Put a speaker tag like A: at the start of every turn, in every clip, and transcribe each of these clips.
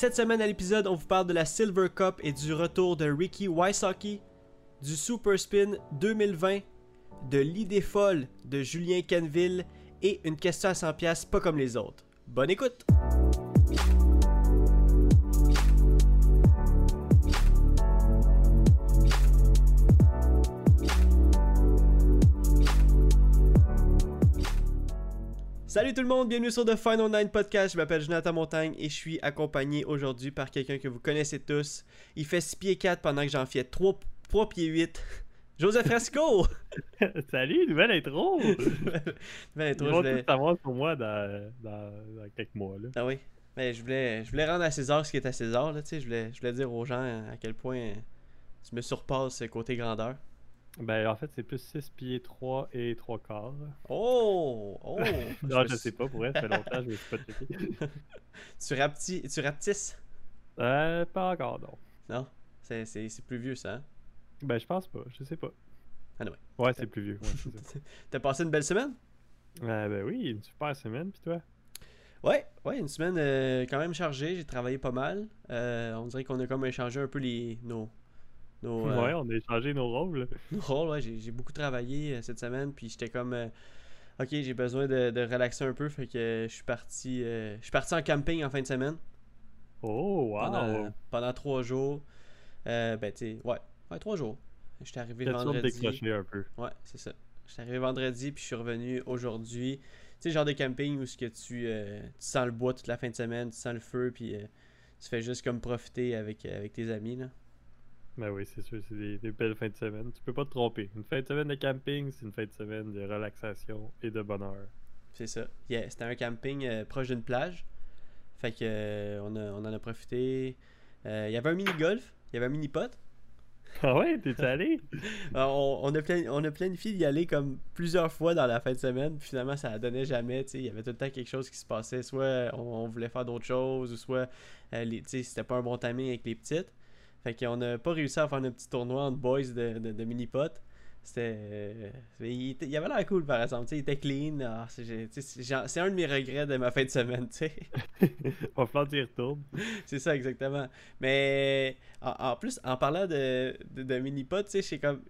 A: Cette semaine à l'épisode, on vous parle de la Silver Cup et du retour de Ricky Wysocki, du Super Spin 2020, de l'idée folle de Julien Canville et une question à 100$ pas comme les autres. Bonne écoute! Salut tout le monde, bienvenue sur The Final Nine Podcast. Je m'appelle Jonathan Montagne et je suis accompagné aujourd'hui par quelqu'un que vous connaissez tous. Il fait 6 pieds 4 pendant que j'en fais 3, 3 pieds 8. Joseph Fresco!
B: Salut, nouvelle intro!
A: nouvelle intro,
B: Ils
A: je
B: vont
A: voulais...
B: tout savoir sur moi dans, dans, dans quelques mois. Là.
A: Ah oui, mais je voulais, je voulais rendre à César ce qui est à César. Là, tu sais, je, voulais, je voulais dire aux gens à quel point tu me surpasses côté grandeur.
B: Ben, en fait, c'est plus 6 pieds 3 et 3 quarts.
A: Oh! Oh!
B: non, je sais pas, pour vrai, ça fait longtemps, je me suis pas checké.
A: tu, rapti... tu rapetisses?
B: Euh, pas encore, non.
A: Non? C'est, plus vieux ça, hein?
B: Ben, je pense pas, je sais pas.
A: Anyway.
B: Ouais, c'est plus vieux. Ouais.
A: T'as passé une belle semaine?
B: Euh, ben oui, une super semaine, pis toi?
A: Ouais, ouais, une semaine euh, quand même chargée. J'ai travaillé pas mal. Euh, on dirait qu'on a comme échangé un peu les nos nos, euh,
B: Ouais, on a échangé nos rôles.
A: nos rôles. Ouais, j'ai, beaucoup travaillé euh, cette semaine, puis j'étais comme euh, ok, j'ai besoin de, de relaxer un peu, fait que je suis parti, je suis parti en camping en fin de semaine
B: Oh, wow!
A: pendant, pendant trois jours. Euh, ben tu ouais, ouais trois jours. J'étais arrivé vendredi.
B: un peu?
A: Ouais, c'est ça. J'étais arrivé vendredi, puis je suis revenu aujourd'hui. Tu sais, genre de camping où ce que tu, euh, tu sens le bois toute la fin de semaine, tu sens le feu, puis euh, tu fais juste comme profiter avec, avec tes amis, là.
B: Ben oui, c'est sûr, c'est des, des belles fins de semaine. Tu peux pas te tromper. Une fin de semaine de camping, c'est une fin de semaine de relaxation et de bonheur.
A: C'est ça. Yeah, c'était un camping euh, proche d'une plage. Fait que euh, on, a- on en a profité. Euh, Il y avait un mini-golf, il y avait un mini-pot.
B: Ah ouais, t'es allé?
A: On, on a on a planifié d'y aller comme plusieurs fois dans la fin de semaine, puis finalement ça donnait jamais, tu sais, il y avait tout le temps quelque chose qui se passait, soit on, on voulait faire d'autres choses, ou soit les- tu sais, c'était pas un bon timing avec les petites. Fait qu'on n'a pas réussi à faire un petit tournoi entre boys de, de, de mini-pot. C'était. euh, il, il avait l'air cool par exemple, il était clean. Ah, c'est un de mes regrets de ma fin de semaine, tu sais.
B: Va falloir que tu y retournes.
A: C'est ça, exactement. Mais en, en plus, en parlant de, de, de mini-pot, tu sais, comme.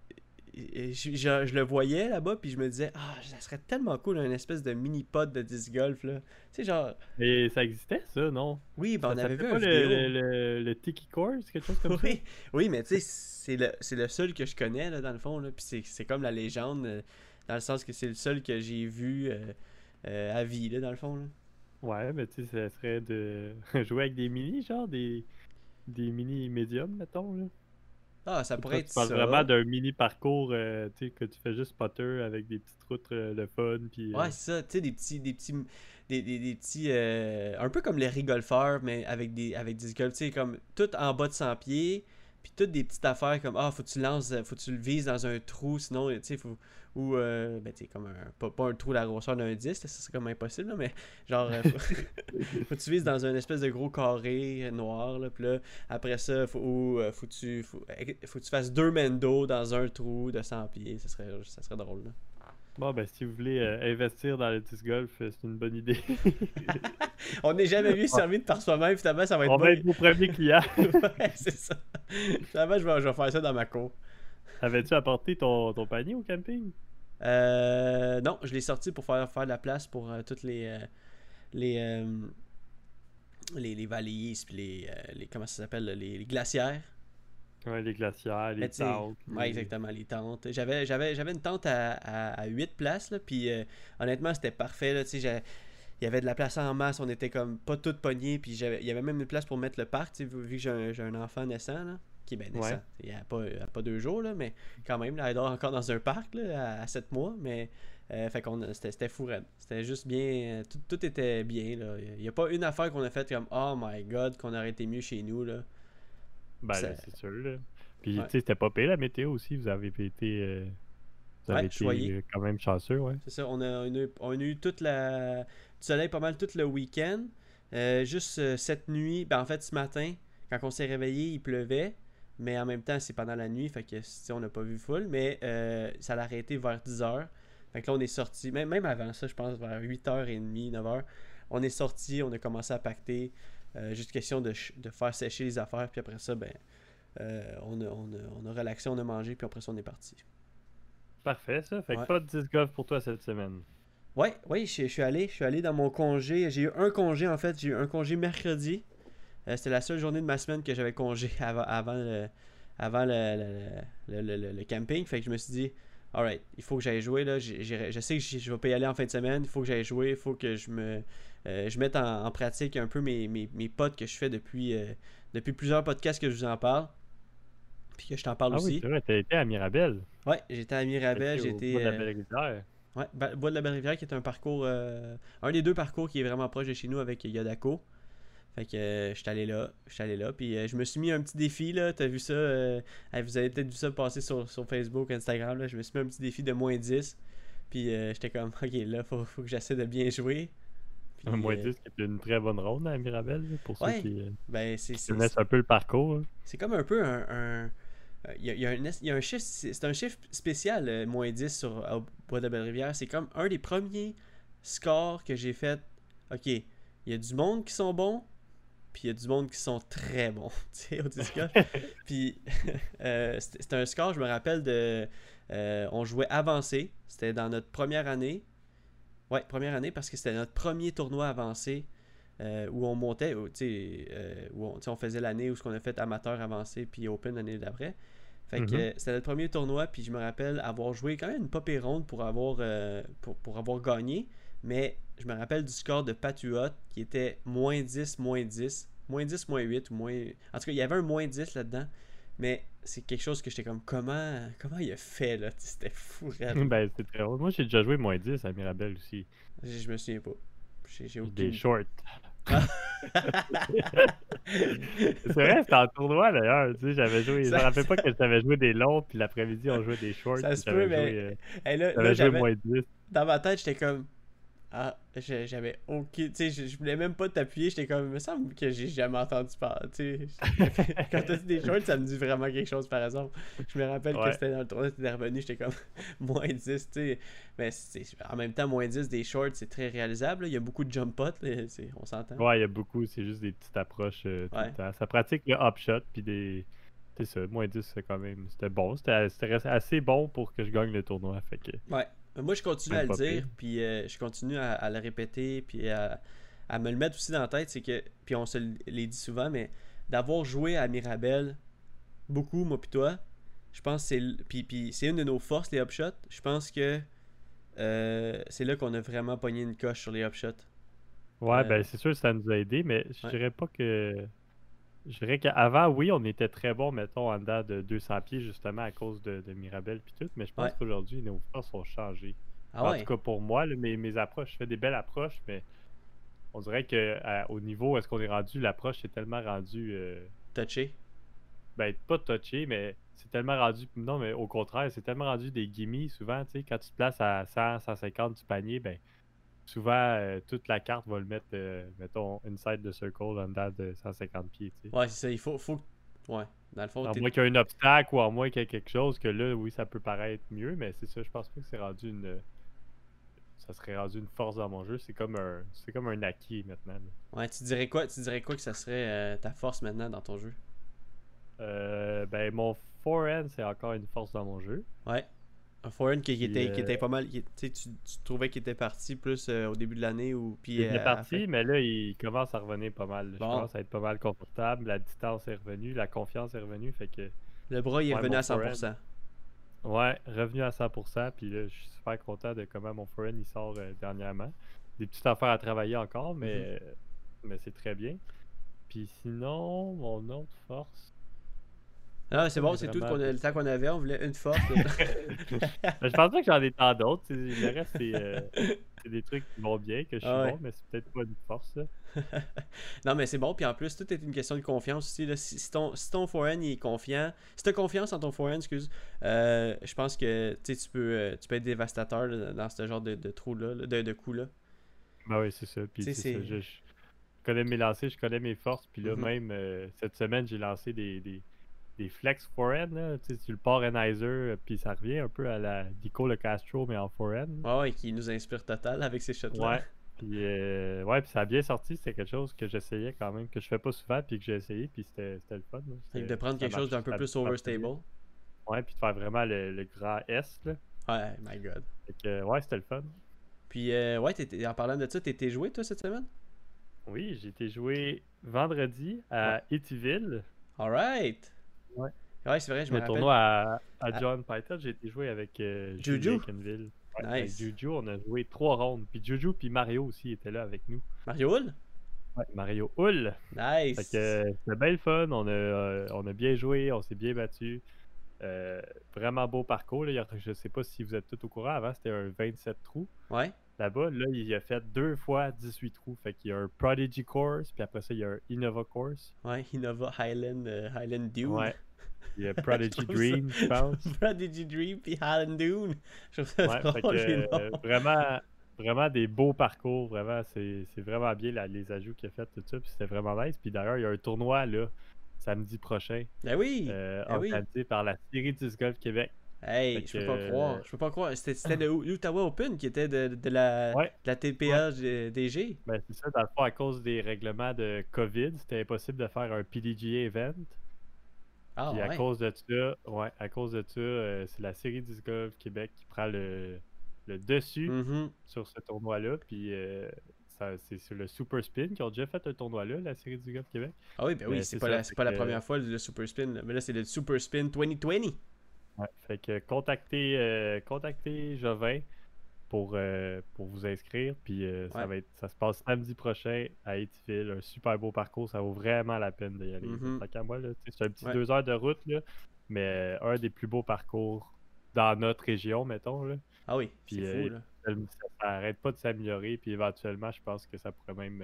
A: Je, je- je le voyais là-bas, puis je me disais, ah, ça serait tellement cool, un espèce de mini-pot de disc golf, là. Tu sais, genre,
B: Et ça existait, ça, non?
A: oui, ben, on
B: Ça
A: avait vu un vidéo.
B: le, le, le Tiki Course, quelque chose comme ça?
A: Oui, oui, mais tu sais, c'est le, le seul que je connais, là, dans le fond, là. Puis c'est- c'est comme la légende, euh, dans le sens que c'est le seul que j'ai vu euh, euh, à vie, là, dans le fond, là.
B: Ouais, mais tu sais, ça serait de jouer avec des mini, genre des, des mini médiums, mettons. Là.
A: Ah, ça
B: Toi,
A: pourrait être
B: tu parles
A: ça.
B: vraiment d'un mini parcours euh, tu sais, que tu fais juste potter avec des petites routes euh, le fun. Puis, euh,
A: Ouais, c'est ça, tu sais, des petits, des petits, des, des, des petits, euh, un peu comme les rigolfeurs, mais avec des, avec des golf, tu sais, comme tout en bas de 100 pieds, puis toutes des petites affaires comme, ah, faut que tu lances, faut que tu le vises dans un trou, sinon, tu sais, faut, ou, euh, ben, tu sais, comme un, pas, pas un trou la grosseur d'un disque, ça c'est comme impossible, là, mais genre, euh, faut, faut que tu vises dans un espèce de gros carré euh, noir, là, puis là, après ça, faut, ou, euh, faut, que tu, faut, faut que tu fasses deux mendo dans un trou de 100 pieds, ça serait, ça serait drôle, là.
B: Bon, ben, si vous voulez euh, investir dans le disc golf, euh, c'est une bonne idée.
A: On n'est jamais mieux servi de par soi-même, finalement, ça va être
B: On
A: bon.
B: va être vos premiers clients.
A: ouais, c'est ça. Finalement, je vais, je vais faire ça dans ma cour.
B: Avais-tu apporté ton, ton panier au camping?
A: Euh, non, je l'ai sorti pour faire, faire de la place pour euh, toutes les, les, les, les valises, puis les, les, comment ça s'appelle, les, les glacières.
B: Ouais, les glacières, les tentes.
A: Ouais, exactement, les tentes. J'avais, j'avais, j'avais une tente à, à, à 8 places, là, puis euh, honnêtement, c'était parfait. Là, il y avait de la place en masse, on était comme pas toutes pognés, puis j'avais- il y avait même une place pour mettre le parc, vu que j'ai un, j'ai un enfant naissant, là, qui est ben naissant.
B: Ouais.
A: Il n'y a, pas- a pas deux jours, là, mais quand même, là, elle dort encore dans un parc là, à, 7 mois, mais euh, fait qu'on c'était, c'était fou raide. C'était juste bien, tout, tout était bien. là. Il n'y a pas une affaire qu'on a faite comme Oh my god, qu'on aurait été mieux chez nous. Là.
B: Ben,
A: Ça-
B: c'est sûr. Là. Puis,
A: Ouais.
B: tu sais, c'était pas pire la météo aussi. Vous avez été, euh, vous
A: Ouais,
B: avez été euh, quand même chanceux, ouais.
A: C'est ça, on a, on, a, on a eu toute la, du soleil pas mal tout le week-end. Euh, juste euh, cette nuit, ben en fait ce matin, quand on s'est réveillé, il pleuvait. Mais en même temps, c'est pendant la nuit, fait que on n'a pas vu full. Mais ça l'a arrêté vers 10h. Fait que là, on est sorti, même, même avant ça, je pense, vers 8h30, 9h. On est sorti, on a commencé à pacter. Euh, juste question de, de faire sécher les affaires, puis après ça, ben, euh, on, a, on, a, on a relaxé, on a mangé, puis après ça, on est parti.
B: Parfait, ça. Fait que pas de disc golf pour toi cette semaine.
A: Ouais, oui, je, je suis allé. Je suis allé dans mon congé. J'ai eu un congé en fait. J'ai eu un congé mercredi. Euh, C'était la seule journée de ma semaine que j'avais congé avant, avant, le, avant le, le, le- camping. Fait que je me suis dit, alright, il faut que j'aille jouer. Là. Je sais que je vais pas y aller en fin de semaine. Il faut que j'aille jouer. Il faut que je me euh, je mette en, en pratique un peu mes, mes, mes pods que je fais depuis, euh, depuis plusieurs podcasts que je vous en parle. Puis que je t'en parle
B: Ah
A: aussi.
B: oui, c'est vrai, t'as été à Mirabel.
A: ouais, j'étais à Mirabel. J'étais.
B: bout de la
A: euh,
B: Belle-Rivière.
A: Ouais, Ba- Bois de la Belle-Rivière qui est un parcours, un des deux parcours qui est vraiment proche de chez nous avec Yodako. Fait que euh, je suis allé là, je suis allé là, puis euh, je me suis mis un petit défi là, t'as vu ça, euh, vous avez peut-être vu ça passer sur, sur Facebook, Instagram, là, je me suis mis un petit défi de moins 10, puis j'étais comme, ok là, faut, faut que j'essaie de bien jouer. Puis,
B: Un moins
A: euh,
B: 10 qui est une très bonne ronde à Mirabel, pour
A: Ouais.
B: ceux qui, euh,
A: Ben c'est
B: qui
A: c'est-
B: connaissent un peu le parcours. hein.
A: C'est comme un peu un. un- euh, Il y, a, il y a un, il y a un chiffre, c'est c'est un chiffre spécial, euh, moins 10 sur au Bois de Belle-Rivière. C'est comme un des premiers scores que j'ai fait. Ok, il y a du monde qui sont bons, puis il y a du monde qui sont très bons, tu sais, au. Puis euh, c'était c'était un score, je me rappelle de. euh, on jouait avancé, c'était dans notre première année. Ouais, première année parce que c'était notre premier tournoi avancé euh, où on montait, où, tu sais, euh, où on, sais, on faisait l'année où ce qu'on a fait amateur avancé puis open l'année d'après. Fait que
B: Mhm.
A: euh, c'était notre premier tournoi puis je me rappelle avoir joué quand même une pire ronde pour avoir euh, pour, pour avoir gagné, mais je me rappelle du score de Patuot qui était moins 10, moins 10, moins 10, moins 8 ou moins en tout cas, il y avait un moins 10 là-dedans. Mais c'est quelque chose que j'étais comme comment comment il a fait là, c'était fou raide.
B: ben, très drôle. Moi, j'ai déjà joué moins 10 à Mirabel aussi.
A: Je, je me souviens pas. J'ai aucune
B: Des shorts. c'est vrai, c'était en tournoi d'ailleurs. Tu sais, j'avais joué. Je
A: Ça-
B: me rappelle pas que j'avais joué des longs, puis l'après-midi, on jouait des shorts.
A: Ça se peut, mais-
B: joué, euh,
A: Hey, là,
B: joué moins 10.
A: dans ma tête, j'étais comme. Ah, j'avais aucun. Tu sais, je, voulais même pas t'appuyer. J'étais comme. Il me semble que j'ai jamais entendu parler. Tu sais, quand t'as dit des shorts, ça me dit vraiment quelque chose, par exemple. Je me rappelle que c'était dans le tournoi, t'étais revenu. J'étais comme. moins 10, tu sais. Mais en même temps, moins 10 des shorts, c'est très réalisable. là. Il y a beaucoup de jump pots, on s'entend.
B: Ouais, il y a beaucoup, c'est juste des petites approches euh, tout
A: Ouais.
B: le temps. Ça pratique le hop shot, puis des. C'est ça, moins 10, c'est quand même. C'était bon. C'était c'était assez bon pour que je gagne le tournoi. Fait que.
A: Ouais. Moi, je continue à le dire, puis euh, je continue à, à le répéter, puis à, à me le mettre aussi dans la tête. C'est que, puis on se les dit souvent, mais d'avoir joué à Mirabel, beaucoup, moi puis toi, je pense que c'est. Puis, puis c'est une de nos forces, les upshots. Je pense que euh, c'est là qu'on a vraiment pogné une coche sur les upshots.
B: Ouais,
A: Euh,
B: ben c'est sûr que ça nous a aidé, mais je
A: Ouais.
B: dirais pas que. Je dirais qu'avant, oui, on était très bon, mettons, en dedans de 200 pieds, justement, à cause de, de Mirabel puis tout, mais je pense
A: Ouais.
B: qu'aujourd'hui, nos forces ont changé.
A: Ah
B: en
A: ouais?
B: tout cas, pour moi, là, mes, mes approches, je fais des belles approches, mais on dirait que à- au niveau où est-ce qu'on est rendu, l'approche est tellement rendue. euh,
A: Touché.
B: ben, pas touché, mais c'est tellement rendu. Non, mais au contraire, c'est tellement rendu des gimmies souvent, tu sais, quand tu te places à 100, 150 du panier, ben, souvent, euh, toute la carte va le mettre, euh, mettons, inside the circle, en dedans de 150 pieds, tu sais.
A: Ouais, c'est ça. Il faut. faut... Ouais. Dans le fond,
B: À moins qu'il y ait un obstacle ou à moins qu'il y ait quelque chose, que là, oui, ça peut paraître mieux, mais c'est ça, je pense pas que c'est rendu une. Ça serait rendu une force dans mon jeu. C'est comme un. C'est comme un acquis maintenant. là.
A: Ouais, tu dirais quoi, tu dirais quoi que ça serait euh, ta force maintenant dans ton jeu?
B: Euh, ben, mon forehand, c'est encore une force dans mon jeu.
A: Ouais. Un foreign qui, qui était, qui
B: euh,
A: était pas mal. qui- tu, trouvais qu'il était parti plus euh, au début de l'année ou puis.
B: Il
A: euh,
B: est
A: la
B: parti, mais là, il commence à revenir pas mal. Je
A: Bon.
B: commence à être pas mal confortable. La distance est revenue, la confiance est revenue. Fait que,
A: Le bras, il est revenu à 100%.
B: ouais, revenu à 100%. Puis là, je suis super content de comment mon forehand il sort euh, dernièrement. Des petites affaires à travailler encore, mais,
A: Mhm.
B: euh, mais c'est très bien. Puis sinon, mon autre force.
A: Ah, c'est bon, c'est tout le temps qu'on avait. On voulait une force.
B: Je pense pas que j'en ai tant d'autres. Le reste, c'est euh, c'est des trucs qui vont bien, que je suis
A: Ah ouais.
B: bon, mais c'est peut-être pas une force.
A: non, mais c'est bon. Puis en plus, tout est une question de confiance aussi. Là. Si, si ton, si ton forehand il est confiant, si tu as confiance en ton forehand, excuse, euh, je pense que tu peux, euh, tu peux être dévastateur là, dans ce genre de, de trou-là, là, de, de coups-là.
B: Ben oui, c'est ça. Puis c'est Je, je connais mes lancers, je connais mes forces. Puis là,
A: Mhm.
B: même euh, cette semaine, j'ai lancé des, des, des flex forehand. Là. Tu sais, tu le pars Enizer, euh, puis ça revient un peu à la Dico Le Castro, mais en forehand.
A: Ah ouais, qui nous inspire total avec ces shots-là.
B: Ouais. Puis, euh, ouais, puis ça a bien sorti. C'était quelque chose que j'essayais quand même, que je fais pas souvent, puis que j'ai essayé, puis c'était le fun.
A: de prendre quelque chose d'un peu plus overstable.
B: Ouais, puis de faire vraiment le, le grand S, là.
A: Ouais, my god.
B: Fait que, ouais, c'était le fun.
A: Puis, euh, ouais, en parlant de ça, t'étais joué, toi, cette semaine?
B: Oui, j'ai été joué vendredi à Etyville,
A: Alright!
B: Ouais.
A: Ouais, c'est vrai, je me
B: le tournoi à, à
A: Ah.
B: John Python. J'ai été joué avec euh,
A: Juju?
B: Ouais, avec
A: Nice.
B: Juju, on a joué trois rondes. Puis Juju puis Mario aussi étaient là avec nous.
A: Mario Hull?
B: Ouais, Mario Hull.
A: Nice!
B: Fait que euh, c'était bien le fun, on a, euh, on a bien joué, on s'est bien battu. Euh, vraiment beau parcours. Là. Je sais pas si vous êtes tous au courant, avant c'était un 27 trous
A: Ouais?
B: Là-bas. Là, il a fait deux fois 18 trous. Fait qu'il y a un Prodigy Course, puis après ça, il y a un Innova Course.
A: Ouais, Innova Highland, euh, Highland Dune.
B: Ouais. Il y a Prodigy
A: ça-
B: Dream, je pense.
A: Prodigy Dream puis Highland Dune. Je trouve ça
B: Ouais, fait
A: drôle,
B: que, euh, vraiment, vraiment des beaux parcours. Vraiment, c'est vraiment bien là, les ajouts qu'il a fait, tout ça. Puis c'était vraiment nice. Puis d'ailleurs, il y a un tournoi là, samedi prochain,
A: Ben oui!
B: euh,
A: ben oui.
B: organisé par la série 10 Golf Québec.
A: Hey, je peux pas
B: euh,
A: croire. Je peux pas croire. C'était c'était le Ottawa Open qui était de, de la,
B: Ouais.
A: de la TPA DG.
B: Ben, c'est ça, dans le fond, à cause des règlements de COVID, c'était impossible de faire un PDGA event.
A: Ah
B: Puis à cause de ça, ouais, à cause de ça, euh, c'est la série 10 Golf Québec qui prend le, le dessus
A: Mhm.
B: sur ce tournoi-là. Puis euh, c'est sur le Super Spin qui ont déjà fait un tournoi-là, la série du Golf Québec.
A: Ah oui, ben oui,
B: Ben,
A: c'est pas, la, pas la première fois le Super Spin. là. Mais là, c'est le Super Spin 2020.
B: Ouais, fait que contactez, euh, contactez Jovin pour, euh, pour vous inscrire. Puis euh, ça,
A: Ouais.
B: va être, ça se passe samedi prochain à Etyville. Un super beau parcours. Ça vaut vraiment la peine d'y aller. Moi, tu sais, c'est un petit
A: Ouais.
B: deux heures de route, là, mais un des plus beaux parcours dans notre région, mettons. Là.
A: Ah oui,
B: Puis,
A: c'est fou, là.
B: Ça, ça arrête pas de s'améliorer. Puis éventuellement, je pense que ça pourrait même,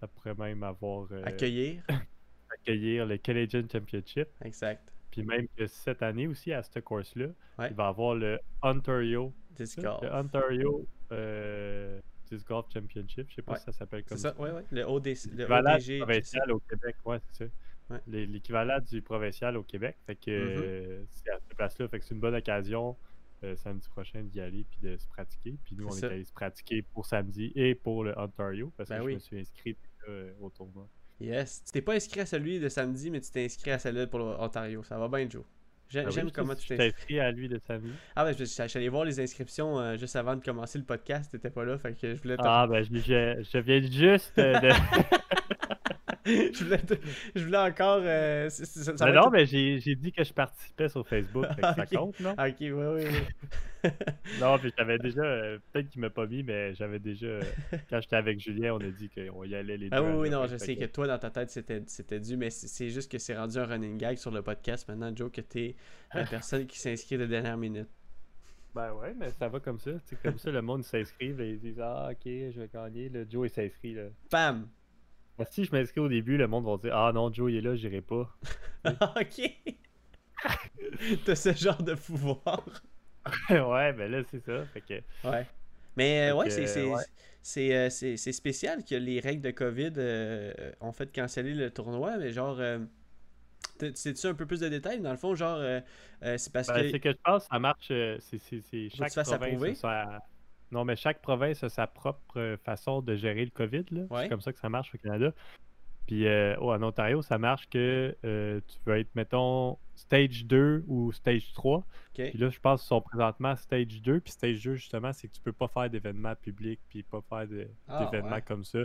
B: ça pourrait même avoir
A: Accueillir.
B: accueillir le Canadian Championship.
A: Exact.
B: Puis même que cette année aussi, à ce course-là,
A: Ouais.
B: il va y avoir le Ontario.
A: Disc
B: ça,
A: golf.
B: Le Ontario euh, Disc Golf Championship. Je sais pas
A: Ouais.
B: si ça s'appelle comme
A: ça,
B: ça.
A: ouais, ouais. Le, OD, le ODG.
B: provincial au Québec, ouais, c'est ça.
A: Ouais.
B: L'équivalent du provincial au Québec. Fait que
A: Mhm.
B: euh, c'est à cette place-là. Fait que c'est une bonne occasion euh, samedi prochain d'y aller puis de se pratiquer. Puis nous, on est
A: ça.
B: allé se pratiquer pour samedi et pour le Ontario parce
A: Ben
B: que
A: oui.
B: je me suis inscrit euh, au tournoi.
A: Yes. Tu t'es pas inscrit à celui de samedi, mais tu t'es inscrit à celui pour l'Ontario. Ça va bien, Joe.
B: Ah oui,
A: J'aime
B: je-
A: comment tu t'es
B: inscrit à lui de samedi.
A: Ah ouais, je suis allé voir les inscriptions euh, juste avant de commencer le podcast. T'étais pas là, fait que je voulais.
B: Ah, ben, je, je- je viens juste euh, de.
A: je, voulais te- je voulais encore... euh, ça, ça
B: Mais non,
A: être-
B: mais j'ai dit que je participais sur Facebook. fait que ça compte, non?
A: Ah, ok, ouais, ouais.
B: Non, puis j'avais déjà. euh, Peut-être qu'il m'a pas mis, mais j'avais déjà. euh, quand j'étais avec Julien, on a dit qu'on y allait les deux.
A: Ah oui, oui, non, je sais que toi, dans ta tête, c'était dû, mais c'est juste que c'est rendu un running gag sur le podcast maintenant, Joe, que t'es la personne qui s'inscrit de dernière minute.
B: Ben ouais, mais ça va comme ça. Comme ça, le monde s'inscrit, ils disent Ah, ok, je vais gagner. Le Joe, il s'inscrit. là.
A: Bam!
B: Si je m'inscris au début, le monde va dire Ah non, Joe, il est là, j'irai pas.
A: ok! T'as ce genre de pouvoir.
B: ouais, ben là, c'est ça. Fait que.
A: Ouais. Mais euh, ouais, c'est euh, c'est- spécial que les règles de COVID euh, ont fait canceller le tournoi, mais genre. Sais-tu un peu plus de détails? Dans le fond, genre, c'est parce
B: Ben,
A: que.
B: c'est que je pense ça marche. c'est chaque province
A: approuver?
B: Non, mais chaque province a sa propre euh, façon de gérer le COVID.
A: Ouais.
B: C'est comme ça que ça marche au Canada. Puis euh, oh, en Ontario, ça marche que euh, tu veux être, mettons, stage 2 ou stage 3.
A: Ok.
B: Puis là, je pense qu'ils sont présentement stage 2. Puis stage 2, justement, c'est que tu peux pas faire d'événements publics puis pas faire
A: Ah,
B: d'événements
A: ouais.
B: comme ça.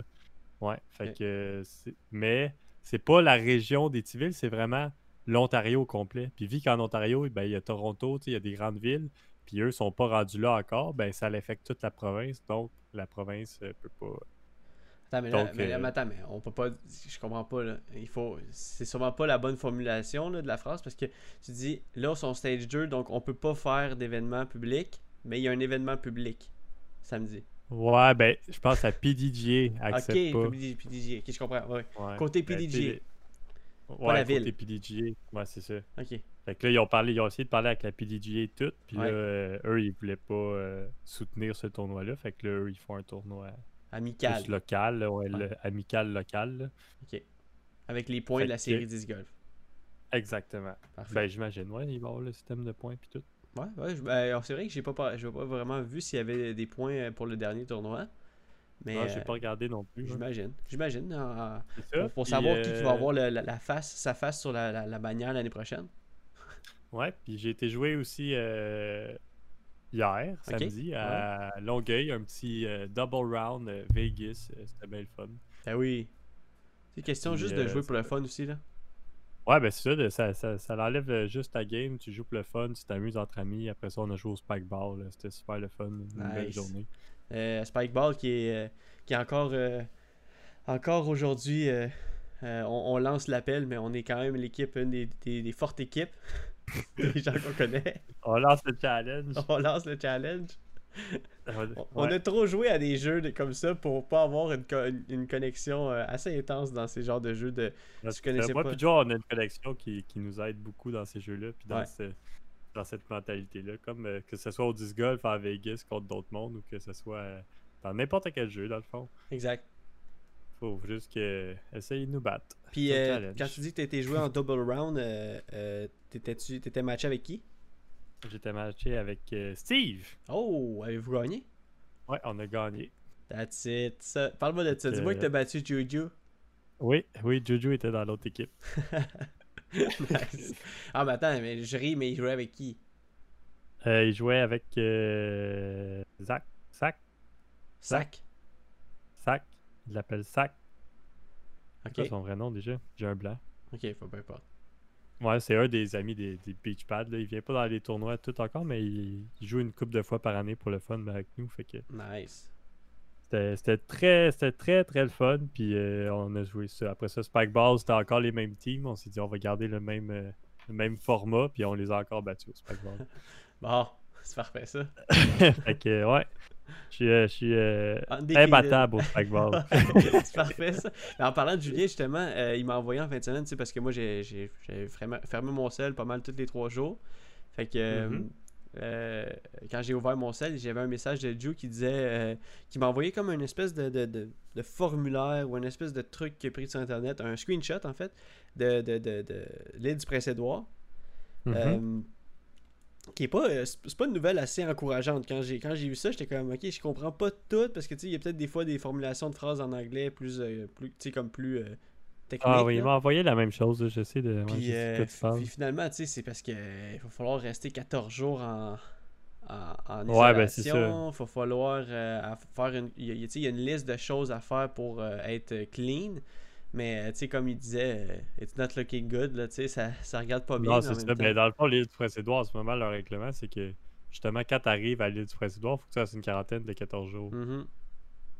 B: Ouais. Fait
A: Ok.
B: que c'est- Mais c'est pas la région des villes, c'est vraiment l'Ontario au complet. Puis vu qu'en Ontario, ben, il y a Toronto, il y a des grandes villes, puis eux sont pas rendus là encore, ben ça l'affecte toute la province. Donc la province euh, peut pas.
A: Attends, mais là,
B: Donc,
A: mais là,
B: euh,
A: mais attends, mais on peut pas. Je comprends pas, là. Il faut. C'est sûrement pas la bonne formulation là, de la phrase parce que tu dis là, son stage 2, donc on peut pas faire d'événement public, mais il y a un événement public samedi.
B: Ouais, ben je pense à accepte
A: Ok,
B: pas.
A: PDG, PDG, ok, je comprends. Ouais.
B: Ouais.
A: Côté
B: Ben,
A: La
B: ouais, côté
A: ville.
B: PDGA. Ouais, c'est ça.
A: Ok.
B: Fait que là, ils ont parlé, ils ont essayé de parler avec la PDGA et tout. Puis
A: Ouais.
B: là, euh, eux, ils voulaient pas euh, soutenir ce tournoi-là. Fait que là, eux, ils font un tournoi
A: Amical.
B: plus local, là, ouais, le- amical local. là.
A: Ok. Avec les points
B: Fait
A: de la série 10 golf.
B: Exactement.
A: Parfait.
B: Ben, j'imagine, ouais, il va avoir le système de points puis tout.
A: Ouais, ouais. ben, alors, c'est vrai que j'ai pas, pas vraiment vu s'il y avait des points pour le dernier tournoi. Mais
B: Non, j'ai
A: euh,
B: pas regardé non plus. hein.
A: j'imagine. J'imagine.
B: C'est ça.
A: Pour, savoir qui, qui va
B: euh,
A: avoir le- la, la face, sa face sur la, la, la bannière l'année prochaine.
B: Ouais, puis j'ai été jouer aussi euh, hier, samedi, à Longueuil, un petit euh, double round euh, Vegas. euh, C'était bien le fun.
A: Ben oui. C'est question
B: Puis,
A: juste de
B: euh,
A: jouer pour le fun aussi, là.
B: Ouais, ben c'est ça, ça, ça, ça l'enlève euh, juste ta game, tu joues pour le fun, tu t'amuses entre amis. Après ça, on a joué au Spikeball, là, c'était super le fun, une belle journée.
A: Euh, Spikeball qui est, euh, qui est encore, euh, encore aujourd'hui, euh, on, on lance l'appel, mais on est quand même l'équipe, une des, des- des fortes équipes, des gens qu'on connaît.
B: On lance le challenge.
A: On lance le challenge. On, a trop joué à des jeux de- comme ça pour pas avoir une, co- une- connexion euh, assez intense dans ces genres de jeux de.
B: Parce
A: tu connaissais
B: moi
A: pas.
B: Joe, on a une collection qui, qui nous aide beaucoup dans ces jeux-là, puis dans,
A: Ouais.
B: ce- dans cette mentalité-là. Comme euh, que ce soit au disc golf à Vegas contre d'autres mondes ou que ce soit euh, dans n'importe quel jeu, dans le fond.
A: Exact.
B: Faut juste que essayer de nous battre.
A: Puis euh, quand tu dis que tu étais joué en double round, t'étais-tu- t'étais matché avec qui?
B: J'étais matché avec Steve.
A: Oh, avez-vous gagné?
B: Ouais, on a gagné.
A: That's it. Ça- Parle-moi de ça. Dis-moi que t'as battu Juju.
B: Oui, oui, Juju était dans l'autre équipe.
A: Nice. Ah, mais attends, mais je ris, mais il jouait avec qui?
B: Euh, il jouait avec euh, Zach. Zach?
A: Sac.
B: Zach? Il l'appelle Zach. C'est
A: Ok.
B: son vrai nom déjà? J'ai un blanc.
A: Ok, faut peu importe.
B: Ouais, c'est un des amis des, des Beach Pads. Là. Il vient pas dans les tournois tout encore, mais il, il joue une coupe de fois par année pour le fun avec nous. Fait que
A: Nice.
B: C'était très, très, très le fun. Puis euh, on a joué ça. Après ça, Spike Ball, c'était encore les mêmes teams. On s'est dit, on va garder le même, euh, le même format. Puis on les a encore battus au Spike Ball.
A: Bon, c'est parfait ça.
B: fait que, ouais. Je suis, euh, euh, imbattable au Spike Ball.
A: c'est parfait ça. Mais en parlant de Julien, justement, il m'a envoyé en fin de semaine, parce que moi j'ai fermé, mon sel pas mal tous les trois jours. Fait que euh,
B: Mhm.
A: Euh, quand j'ai ouvert mon sel, j'avais un message de Joe qui disait euh, qui m'a envoyé comme une espèce de, de, de- de formulaire ou une espèce de truc qu'il a pris sur internet, un screenshot en fait, de, de, l'île du Prince-Édouard. Euh, qui est pas c'est pas une nouvelle assez encourageante quand j'ai quand j'ai vu ça j'étais comme ok je comprends pas tout parce que tu sais il y a peut-être des fois des formulations de phrases en anglais plus plus tu sais comme plus
B: ah oui,
A: là.
B: il m'a envoyé la même chose. J'essaie de.
A: puis, euh, puis finalement tu sais c'est parce que euh, il va falloir rester 14 jours en en, en
B: Ouais, ben,
A: isolation, il va falloir euh, faire une il y, a- tu sais, il y a une liste de choses à faire pour euh, être clean mais tu sais comme il disait it's not looking good là tu sais ça ça regarde pas bien
B: Non, c'est ça.
A: temps.
B: Mais dans le fond, l'île du Prince-Édouard, en ce moment, leur règlement, c'est que justement, quand tu arrives à l'île du Prince-Édouard, il faut que tu fasses une quarantaine de 14 jours.
A: Mhm.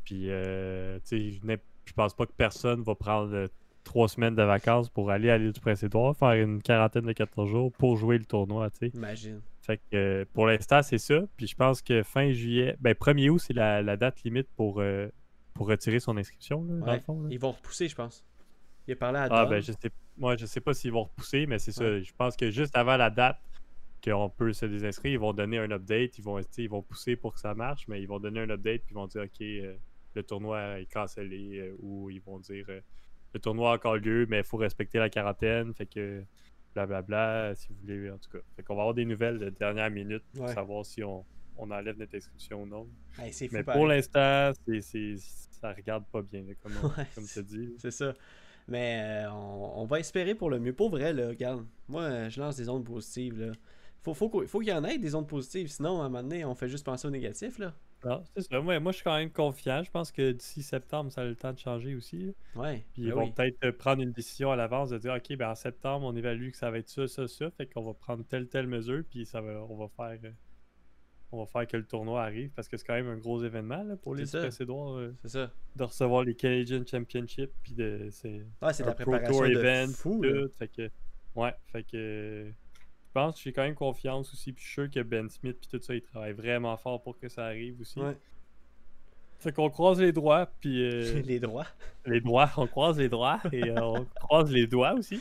B: Puis, euh, tu sais, je pense pas que personne va prendre trois semaines de vacances pour aller à l'île du Prince-Édouard, faire une quarantaine de 14 jours pour jouer le tournoi, tu sais.
A: imagine
B: Fait que euh, pour l'instant, c'est ça. Puis je pense que fin juillet, ben 1er août, c'est la, la date limite pour, euh, pour retirer son inscription, là, dans
A: Ouais.
B: le fond. là.
A: Ils vont repousser, je pense. Il a parlé à
B: Ah
A: Don.
B: ben je sais moi je sais pas s'ils vont repousser, mais c'est ça. Je pense que juste avant la date qu'on peut se désinscrire, ils vont donner un update, ils vont ils vont pousser pour que ça marche, mais ils vont donner un update puis ils vont dire ok euh, le tournoi est cancellé euh, ou ils vont dire le tournoi a encore lieu, mais il faut respecter la quarantaine, fait que blablabla, si vous voulez en tout cas. Fait qu'on va avoir des nouvelles de dernière minute pour
A: Ouais.
B: savoir si on, on enlève notre inscription ou non.
A: Fou,
B: Mais
A: pareil.
B: pour l'instant, c'est, c'est, ça regarde pas bien, comme, on-
A: Ouais,
B: comme tu dit.
A: C'est ça. Mais euh, on, on va espérer pour le mieux. Pour vrai, là, regarde. Moi, euh, je lance des ondes positives, là. Faut, faut qu'il y en ait des ondes positives. Sinon, à un moment donné, on fait juste penser au négatif, là.
B: Non, c'est ça. Moi, moi, je suis quand même confiant. Je pense que d'ici septembre, ça a le temps de changer aussi.
A: Ouais.
B: Puis
A: ben
B: ils vont
A: oui.
B: peut-être euh, prendre une décision à l'avance de dire OK, ben en septembre, on évalue que ça va être ça, ça, ça. Fait qu'on va prendre telle, telle mesure. Puis ça va, on va faire. euh, on va faire que le tournoi arrive parce que c'est quand même un gros événement là, pour les précédents
A: C'est ça.
B: de recevoir les Canadian Championship puis de c'est
A: Ouais, c'est la préparation de
B: event
A: fou,
B: tout, fait que ouais fait que pense que j'ai quand même confiance aussi puis je suis sûr que Ben Smith puis tout ça il travaille vraiment fort pour que ça arrive aussi
A: Ouais.
B: fait qu'on croise les doigts puis euh,
A: Les droits.
B: les doigts on croise les doigts et euh, on croise les doigts aussi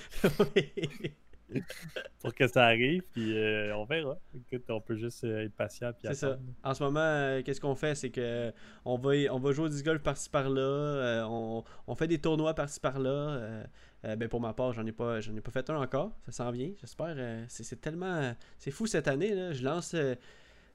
B: pour que ça arrive puis euh, on verra écoute on peut juste euh, être patient puis
A: C'est ça. En ce moment, euh, qu'est-ce qu'on fait? C'est que on va, on va jouer au disc golf par-ci par-là. euh, on, on fait des tournois par-ci par-là. Euh, ben pour ma part, j'en ai pas j'en ai pas fait un encore. Ça s'en vient, j'espère. euh, c'est, c'est tellement. C'est fou cette année. Là. Je lance. euh,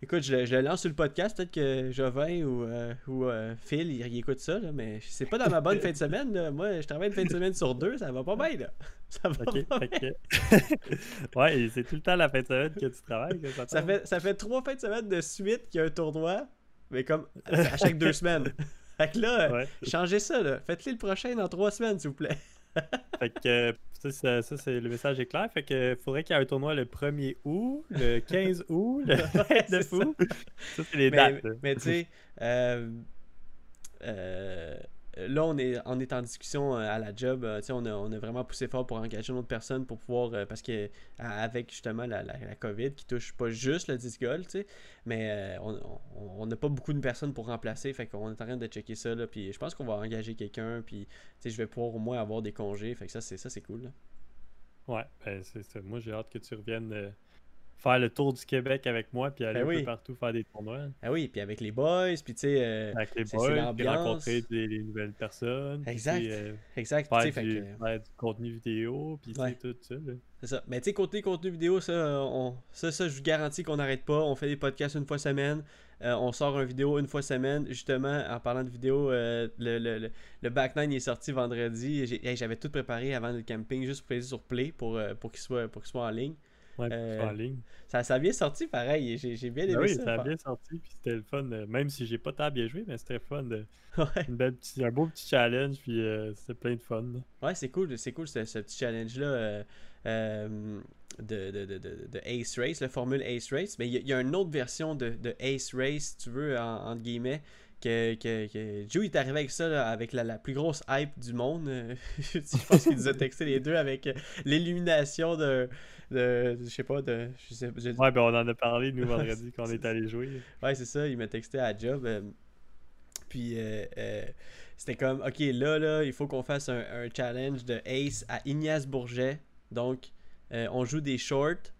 A: Écoute, je, le- je le lance sur le podcast, peut-être que Jovin ou, ou Phil, il, il écoute ça, là, mais c'est pas dans ma bonne fin de semaine. là. Moi, je travaille une fin de semaine sur deux, ça va pas bien, là. Ça va
B: Ok,
A: pas
B: ouais, c'est tout le temps la fin de semaine que tu travailles. que ça
A: fait, ça fait trois fins de semaine de suite qu'il y a un tournoi, mais comme à chaque deux semaines. Fait que là,
B: Ouais.
A: changez ça, là. Faites-le le prochain dans trois semaines, s'il vous plaît.
B: Fait que euh, ça, ça, c'est le message est clair. Fait que faudrait qu'il y ait un tournoi le 1er août, le 15 août, le
A: Ouais, c'est
B: 9
A: ça.
B: août. Ça, c'est les
A: Mais,
B: dates.
A: mais tu sais, euh, euh, là, on est, on est en discussion euh, à la job. euh, on a, on a vraiment poussé fort pour engager une autre personne pour pouvoir. euh, parce que avec justement la, la, COVID qui touche pas juste le disc golf, mais on- n'a pas beaucoup de personnes pour remplacer. Fait qu'on est en train de checker ça. Là, puis je pense qu'on va engager quelqu'un. Puis je vais pouvoir au moins avoir des congés. Fait que ça, c'est ça, c'est cool.
B: Ouais, ben, c'est. Moi, j'ai hâte que tu reviennes faire le tour du Québec avec moi puis aller
A: Ben
B: un
A: oui.
B: peu partout faire des tournois.
A: Ah oui, puis avec les boys, puis tu sais. euh,
B: Avec les boys, puis rencontrer des, des nouvelles personnes.
A: Exact.
B: euh,
A: exact. tu sais,
B: faire,
A: fait
B: du,
A: que-
B: faire du contenu vidéo, puis tu sais,
A: Ouais.
B: tout ça.
A: C'est ça. Mais tu sais, côté contenu vidéo, ça, on, ça, ça, je vous garantis qu'on n'arrête pas. On fait des podcasts une fois semaine. Euh, on sort une vidéo une fois semaine. Justement, en parlant de vidéo, euh, le, le, le, le Back Nine est sorti vendredi. Hey, J'avais tout préparé avant le camping, juste pour sur Play pour, pour qu'il soit, pour qu'il soit en ligne.
B: Ouais, puis
A: Euh,
B: en ligne.
A: Ça, ça a bien sorti pareil. J'ai bien aimé
B: Ben oui,
A: ça.
B: ça a bien sorti, puis c'était le fun. euh, même si j'ai pas tant bien joué, mais c'était fun. de-
A: Ouais.
B: une belle petite- un beau petit challenge, puis euh, c'était plein de fun. là.
A: Ouais, c'est cool, c'est cool ce, ce petit challenge-là de, de, de, de, Ace Race, la formule Ace Race. Mais il y, a- il y a une autre version de, de Ace Race, si tu veux, en, entre guillemets, que, que, que Joe est arrivé avec ça, là, avec la, la plus grosse hype du monde. Euh, je pense qu'il nous a texté les deux avec euh, l'illumination de, de, je sais pas, de, je sais, je-
B: Ouais, ben on en a parlé, nous, vendredi, quand on est allé jouer.
A: Ouais, c'est ça, il m'a texté à job. euh, puis euh, euh, c'était comme, ok, là, là, il faut qu'on fasse un, un challenge de Ace à Ignace Bourget. Donc, on joue des shorts.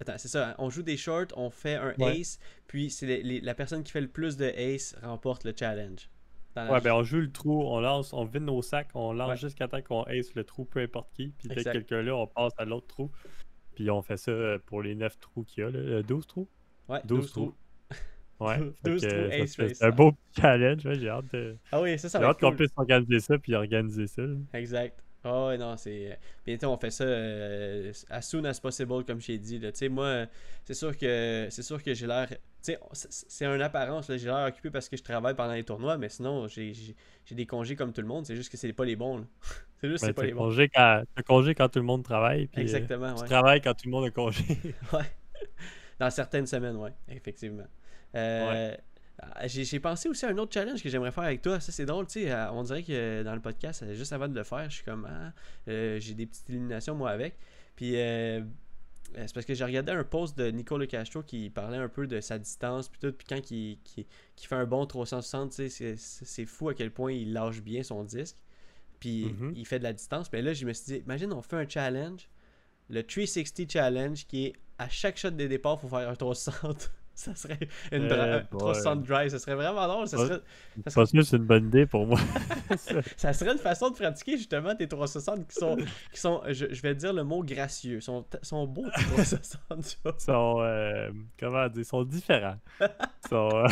A: Attends, c'est ça, hein, on joue des shorts, on fait un
B: Ouais.
A: Ace, puis c'est la personne qui fait le plus de Ace remporte le challenge.
B: Ouais, ben on joue le trou, on lance, on vide nos sacs, on lance
A: Ouais.
B: jusqu'à temps qu'on ace le trou, peu importe qui. Puis dès que quelqu'un là, on passe à l'autre trou. Puis on fait ça euh, pour les 9 trous qu'il y a, là. Euh, 12 trous?
A: Ouais,
B: 12
A: 12 trous.
B: Ouais.
A: 12
B: fait que,
A: trous, ace race.
B: C'est un beau challenge, ouais, j'ai hâte, de...
A: Ah oui, ça, ça
B: j'ai hâte qu'on puisse organiser ça puis organiser ça. là.
A: Exact. Ah ouais, non, c'est. Bientôt, on fait ça euh, as soon as possible, comme j'ai dit. Tu sais, moi, euh, c'est sûr que c'est sûr que j'ai l'air. Tu sais, c'est- une apparence. J'ai l'air occupé parce que je travaille pendant les tournois, mais sinon, j'ai des congés comme tout le monde. C'est juste que c'est pas les bons, c'est juste que
B: Ben,
A: c'est pas les bons.
B: congé quand... t'as congé quand tout le monde travaille. Puis, euh,
A: Exactement,
B: tu
A: ouais.
B: travailles quand tout le monde a congé.
A: Ouais. Dans certaines semaines, ouais, effectivement. Euh, ah, J'ai j'ai pensé aussi à un autre challenge que j'aimerais faire avec toi. Ça, c'est drôle, tu sais. euh, On dirait que euh, dans le podcast, euh, juste avant de le faire, je suis comme, ah, euh, j'ai des petites éliminations, moi, avec. Puis, euh, c'est parce que j'ai regardé un post de Nicolas Castro qui parlait un peu de sa distance, puis tout. Puis quand il, qui- qui fait un bon 360, tu sais, c'est- fou à quel point il lâche bien son disque. Puis,
B: Mhm.
A: il fait de la distance. Mais là, je me suis dit, imagine, on fait un challenge le 360 challenge qui est à chaque shot des départs, il faut faire un 360. ça serait une
B: Eh
A: dra- un
B: boy.
A: 360 drive, ça serait vraiment drôle. Ça serait,
B: pas sûr que c'est une bonne idée pour moi.
A: ça serait une façon de pratiquer justement tes 360 qui sont, qui sont je, je vais dire le mot gracieux, sont, sont beaux tes 360. tu vois.
B: Ils sont, euh, comment dire, ils sont différents. Sont, euh,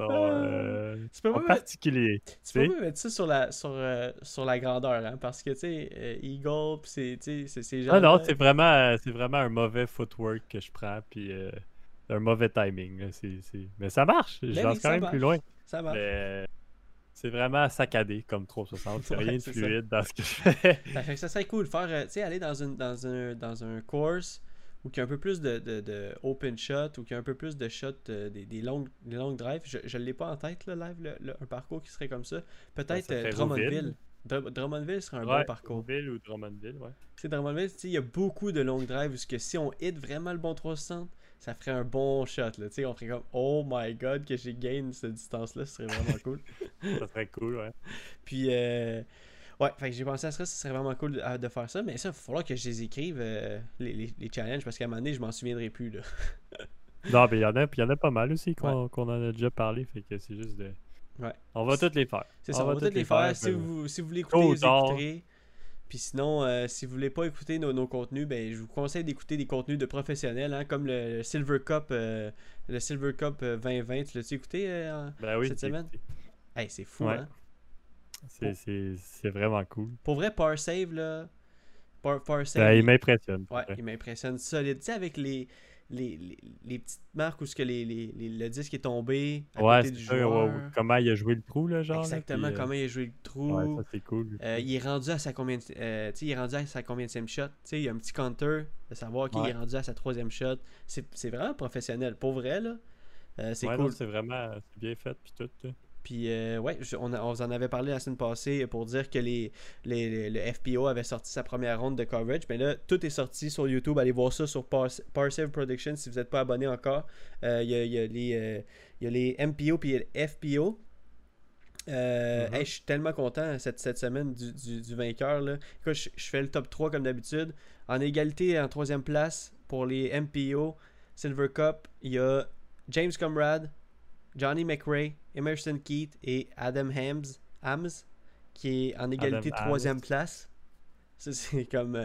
B: sont, euh,
A: Tu peux pas mettre-
B: particuliers.
A: Tu peux pas mettre ça sur la, sur, euh, sur la grandeur, hein, parce que tu sais, euh, Eagle, c'est, ces
B: Ah non, c'est vraiment, c'est vraiment un mauvais footwork que je prends, puis euh, un mauvais timing. là, Mais ça marche, je lance quand même
A: marche.
B: plus loin.
A: Ça marche.
B: Mais c'est vraiment saccadé comme 360. C'est
A: Ouais,
B: rien de
A: ça.
B: fluide dans ce que je fais.
A: Ça fait que ça serait cool de faire, tu sais, aller dans, une, dans, un, dans un course il y a un peu plus de, de, de open shot, ou qu'il y a un peu plus de shots, euh, des, des longues, des longues drives. Je ne l'ai pas en tête, là, live, le- le- un parcours qui serait comme ça. Peut-être euh, Drummondville. Dr- Drummondville serait un
B: ouais,
A: bon parcours.
B: Ville ou Drummondville, ouais.
A: Sais, Drummondville, tu sais, il y a beaucoup de longues drives, parce que si on hit vraiment le bon 360, ça ferait un bon shot, là. Tu sais, on ferait comme, oh my god, que j'ai gain cette distance-là, ce serait vraiment cool.
B: Ça serait cool, ouais.
A: Puis, euh, ouais, fait que j'ai pensé à ça, ce serait vraiment cool de, de faire ça, mais ça, il va falloir que je les écrive, euh, les, les, les challenges, parce qu'à un moment donné, je m'en souviendrai plus, là.
B: Non, mais il y, en a- y en a pas mal aussi qu'on en a déjà parlé, fait que c'est juste de.
A: Ouais.
B: On va toutes les faire.
A: C'est ça, on va toutes les faire. Si vous, si vous voulez écouter,
B: ou
A: vous écouterez. Puis sinon, euh, si vous voulez pas écouter nos, nos contenus, ben, je vous conseille d'écouter des contenus de professionnels, hein, comme le Silver Cup, euh, le Silver Cup euh, 2020. Tu l'as-tu écouté euh, en-
B: Ben oui,
A: cette semaine? Hey, c'est fou,
B: Ouais.
A: hein?
B: C'est- c'est c'est vraiment cool.
A: Pour vrai, Parsave, là. Par, Parsave,
B: Ben, il m'impressionne.
A: Ouais, il m'impressionne solide. Tu sais, avec les, les, les, les petites marques où ce que les, le disque est tombé à
B: Ouais,
A: côté
B: c'est
A: du
B: ça, ouais,
A: joueur.
B: ouais. Comment il a joué le trou, là, genre. là,
A: Exactement,
B: puis, euh,
A: comment il a joué le trou.
B: Ouais, ça, c'est cool.
A: Euh, il est rendu à sa combien euh, il est rendu à sa combienième shot. Tu sais, il y a un petit counter de savoir qu'il
B: Ouais.
A: est rendu à sa troisième shot. C'est c'est vraiment professionnel. Pour vrai, là. Euh, c'est
B: ouais,
A: cool.
B: c'est vraiment c'est bien fait, puis tout.
A: Puis, euh, ouais, je- on, a- on vous en avait parlé la semaine passée pour dire que les, les, les- le FPO avait sorti sa première ronde de coverage. Mais là, tout est sorti sur YouTube. Allez voir ça sur Pars- Parsave Production si vous n'êtes pas abonné encore. Euh, Il y, a, y a les, euh, il y a les MPO puis les FPO. Euh, hey, je suis tellement content cette, cette semaine du, du- du vainqueur. Là. Écoute, je, je fais le top 3 comme d'habitude. En égalité, en troisième place pour les MPO Silver Cup, il y a James Comrade, Johnny McRae, Emerson Keith et Adam Hams, Hams qui est en égalité
B: Adam
A: troisième
B: Hams.
A: place. Ça, c'est comme. euh,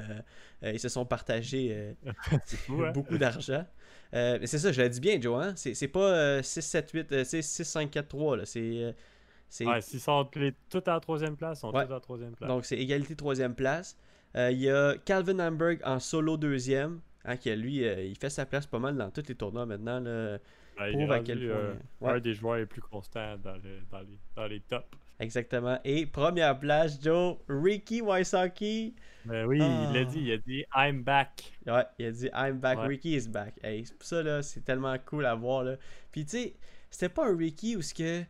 A: euh, ils se sont partagés euh,
B: hein?
A: beaucoup d'argent. Mais c'est ça, je l'ai dit bien, Joe. Hein? C'est pas euh, 6, 7, 8, euh, c'est 6, 5, 4, 3. Là. C'est, c'est-
B: Ouais, s'ils sont les- tous en troisième place, ils sont
A: Ouais.
B: tous en troisième place.
A: donc, c'est égalité troisième place. Il y a Calvin Hamburg en solo deuxième. Hein, qui, lui, il fait sa place pas mal dans tous les tournois maintenant. Là.
B: Ben, il
A: Prouve à
B: rendu,
A: quel point.
B: euh,
A: Ouais.
B: un des joueurs les plus constants dans, le- dans les, dans les tops.
A: Exactement. Et première place, Joe, Ricky Wysocki.
B: Ben oui,
A: Ah.
B: il l'a dit, il a dit I'm back.
A: Ouais, il a dit I'm back,
B: Ouais.
A: Ricky is back. Hey, c'est pour ça là, c'est tellement cool à voir là. Puis tu sais, c'était pas un Ricky où ce que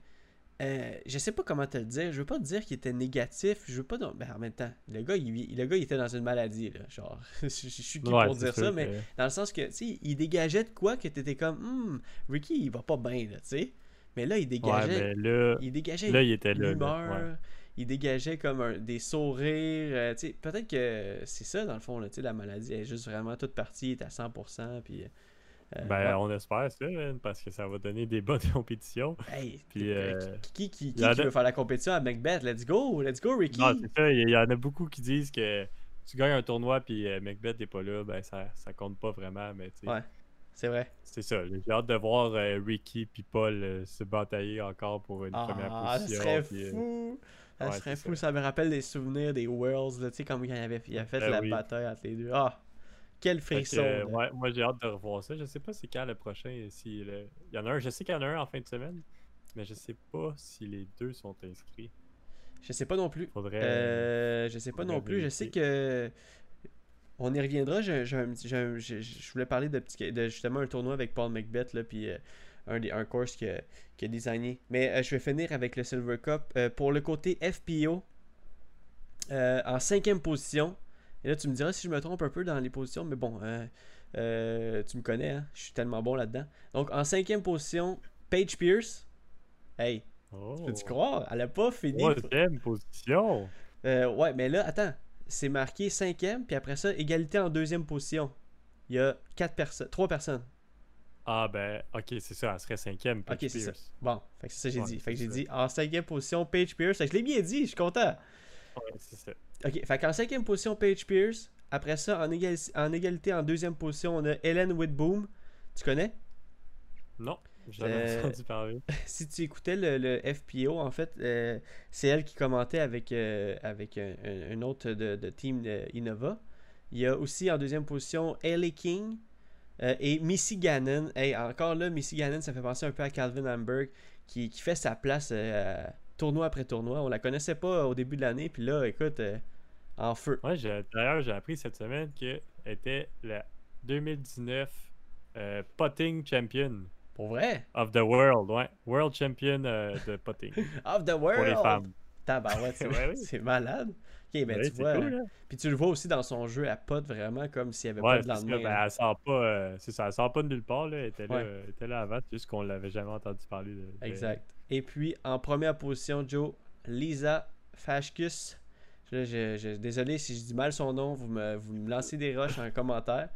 A: euh, je sais pas comment te le dire, je veux pas te dire qu'il était négatif, je veux pas ben en même temps, le gars il, le gars il était dans une maladie là, genre je, suis qui
B: Ouais,
A: pour dire ça mais dans le sens que tu sais, il dégageait de quoi que t'étais comme hmm, Ricky il va pas bien là, tu sais. Mais là il
B: Ouais,
A: dégageait
B: là,
A: il dégageait
B: là, il était là. ouais.
A: il dégageait comme un- des sourires. euh, tu sais, Peut-être que c'est ça, dans le fond, là, tu sais, la maladie est juste vraiment toute partie, il est à 100%. Puis, euh,
B: Ben,
A: ouais.
B: on espère ça, parce que ça va donner des bonnes compétitions.
A: Hey,
B: puis,
A: euh,
B: euh,
A: qui, qui, qui, veut faire la compétition à Macbeth? Let's go, let's go, Ricky!
B: Non, c'est ça, il y en a beaucoup qui disent que tu gagnes un tournoi puis euh, Macbeth n'est pas là, ben ça, ça compte pas vraiment, mais tu
A: Ouais. c'est vrai.
B: c'est ça. J'ai hâte de voir euh, Ricky puis Paul euh, se batailler encore pour une première
A: Ah, ça
B: position.
A: serait
B: puis, euh,
A: fou! Ça
B: ouais,
A: serait fou, ça. me rappelle des souvenirs des Worlds, tu sais, comme il avait, il a fait
B: Ben
A: la
B: oui.
A: bataille entre les deux. Ah, quel
B: que,
A: frisson!
B: euh, ouais, moi j'ai hâte de revoir ça. Je sais pas c'est quand le prochain. Si le- Il y en a un, je sais qu'il y en a un en fin de semaine, mais je sais pas si les deux sont inscrits.
A: Je sais pas non plus.
B: Faudrait.
A: Euh, je sais pas
B: faudrait
A: non plus. Je sais que. On y reviendra. Je voulais parler de, petit- de justement un tournoi avec Paul Macbeth, là, puis euh, un, des, un course qu'il a, designé. Mais euh, je vais finir avec le Silver Cup. Pour le côté FPO, en cinquième position, et là tu me diras si je me trompe un peu dans les positions, mais bon, euh, euh, tu me connais, hein, je suis tellement bon là-dedans. Donc en cinquième position, Paige Pierce. Hey,
B: Oh.
A: peux-tu croire? Elle a pas fini.
B: Troisième position.
A: Euh, ouais, mais là, attends. C'est marqué cinquième, puis après ça, égalité en deuxième position. Il y a quatre personnes, trois personnes.
B: Ah ben, ok, c'est ça, elle serait cinquième. Paige
A: Ok, c'est ça.
B: Pierce.
A: Bon, c'est ça que j'ai
B: Ouais,
A: dit. Fait que j'ai dit en cinquième position, Paige Pierce. Fait que je l'ai bien dit, je suis content.
B: Ouais, c'est ça.
A: Ok, fait qu'en cinquième position, Paige Pierce. Après ça, en, égali- en égalité en deuxième position, on a Helen Whitboom. Tu connais?
B: Non,
A: Euh,
B: entendu parler.
A: si tu écoutais le, le FPO, en fait, euh, c'est elle qui commentait avec, euh, avec un, autre de, de team euh, Innova. Il y a aussi en deuxième position Ellie King euh, et Missy Gannon. Hey, encore là, Missy Gannon, ça fait penser un peu à Calvin Hamburg qui, qui fait sa place euh, tournoi après tournoi. On la connaissait pas au début de l'année, puis là, écoute, euh, en feu.
B: Ouais, d'ailleurs, j'ai appris cette semaine qu'elle était la 2019 euh, Potting Champion
A: Pour vrai?
B: of the World, ouais. World Champion euh, de Potting
A: Off the
B: pour
A: world!
B: les femmes.
A: Tabarouette, c'est
B: Ouais, oui.
A: malade. Ok, ben
B: Ouais,
A: tu vois.
B: cool, hein?
A: Puis tu le vois aussi dans son jeu, elle pote vraiment comme s'il n'y avait
B: Ouais,
A: pas de lendemain.
B: ben,
A: là.
B: elle sort pas, euh, c'est ça, elle sort pas de nulle part, là. Elle était là, euh, elle était là avant, juste qu'on l'avait jamais entendu parler de. de-
A: Exact. Et puis en première position, Joe, Lisa Fashkus. Je, désolé si je dis mal son nom, vous me, lancez des roches en commentaire.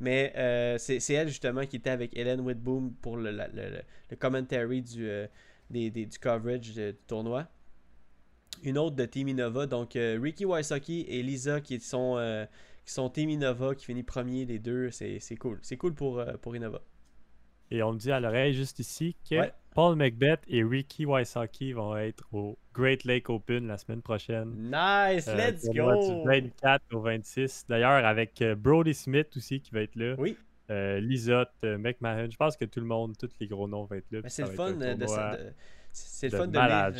A: Mais euh, c'est elle justement qui était avec Helen Whitboom pour le, le, le- commentary du, euh, des, des- du coverage du tournoi. une autre de Team Innova. Donc, euh, Ricky Wysocki et Lisa qui sont, qui sont Team Innova, qui finit premier les deux. C'est cool. C'est cool pour, pour Innova.
B: Et on me dit à l'oreille juste ici que
A: Ouais.
B: Paul Macbeth et Ricky Wysocki vont être au Great Lake Open la semaine prochaine.
A: Nice,
B: Euh,
A: let's go!
B: Du 24 au 26. D'ailleurs, avec euh, Brody Smith aussi qui va être là.
A: Oui,
B: Euh, Lizotte, euh, McMahon. Je pense que tout le monde, tous les gros noms vont être là.
A: c'est le fun
B: un
A: de,
B: tournoi-
A: de- c'est le fun de lire,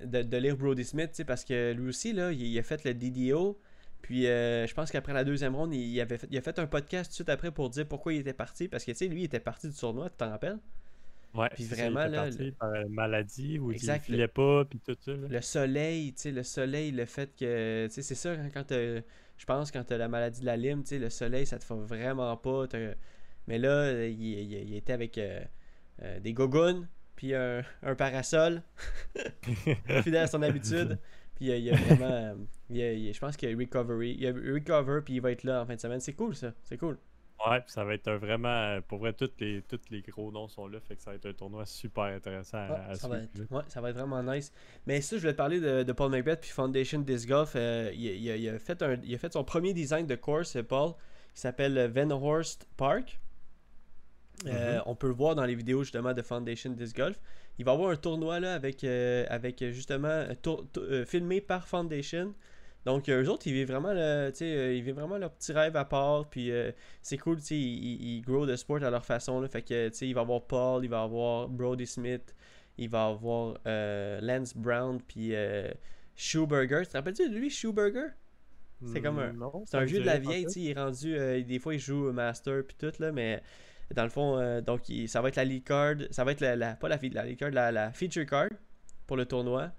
A: euh, de, de lire Brody Smith, tu sais, parce que lui aussi, là, il, il a fait le DDO. Puis euh, je pense qu'après la deuxième ronde, il, avait fait, il a fait un podcast tout de suite après pour dire pourquoi il était parti. Parce que tu sais, lui, il était parti du tournoi, tu t'en rappelles?
B: Ouais,
A: Puis
B: c'est ça,
A: vraiment,
B: il était
A: là,
B: parti
A: le-
B: par maladie ou il filait pas, puis tout ça. là.
A: Le soleil, tu sais, le soleil, le fait que, tu sais, c'est ça, quand t'as- je pense, quand t'as la maladie de la lime, tu sais, le soleil, ça te fait vraiment pas. Mais là, il, il- il était avec euh, euh, des gogoons, puis un, un parasol, fidèle à son habitude. Puis il y a- il y a vraiment, euh, il y a- il y a- je pense qu'il y a recovery, il y a recover, puis il va être là en fin de semaine. C'est cool, ça, c'est cool.
B: Ouais, ça va être un vraiment. euh, Pour vrai, tous les, tous les gros noms sont là, fait que ça va être un tournoi super intéressant à,
A: Ouais,
B: à
A: ça, va être, ouais, ça va être vraiment nice. Mais ça, je voulais te parler de, de Paul Macbeth puis Foundation Disc Golf. Euh, il, il a, il a fait un, il a fait son premier design de course, euh, Paul, qui s'appelle euh, Venhorst Park. Euh,
B: Mhm.
A: On peut le voir dans les vidéos justement de Foundation Disc Golf. Il va y avoir un tournoi là avec, euh, avec euh, justement euh, tour- tour- euh, filmé par Foundation. Donc eux autres, ils vivent vraiment le, ils vivent vraiment leur petit rêve à part. Puis euh, c'est cool, ils, ils- grow the sport à leur façon. Là, fait que il va y avoir Paul, il va y avoir Brody Smith, il va y avoir Lance Brown, puis Schuberger. Tu te rappelles-tu de lui, Schuberger? C'est comme un- C'est un vieux de la vieille, il est rendu, euh, des fois il joue Master puis tout, là, mais dans le fond, euh, donc il- ça va être la lead card, ça va être la, la- pas la, la lead card, la, la feature card pour le tournoi.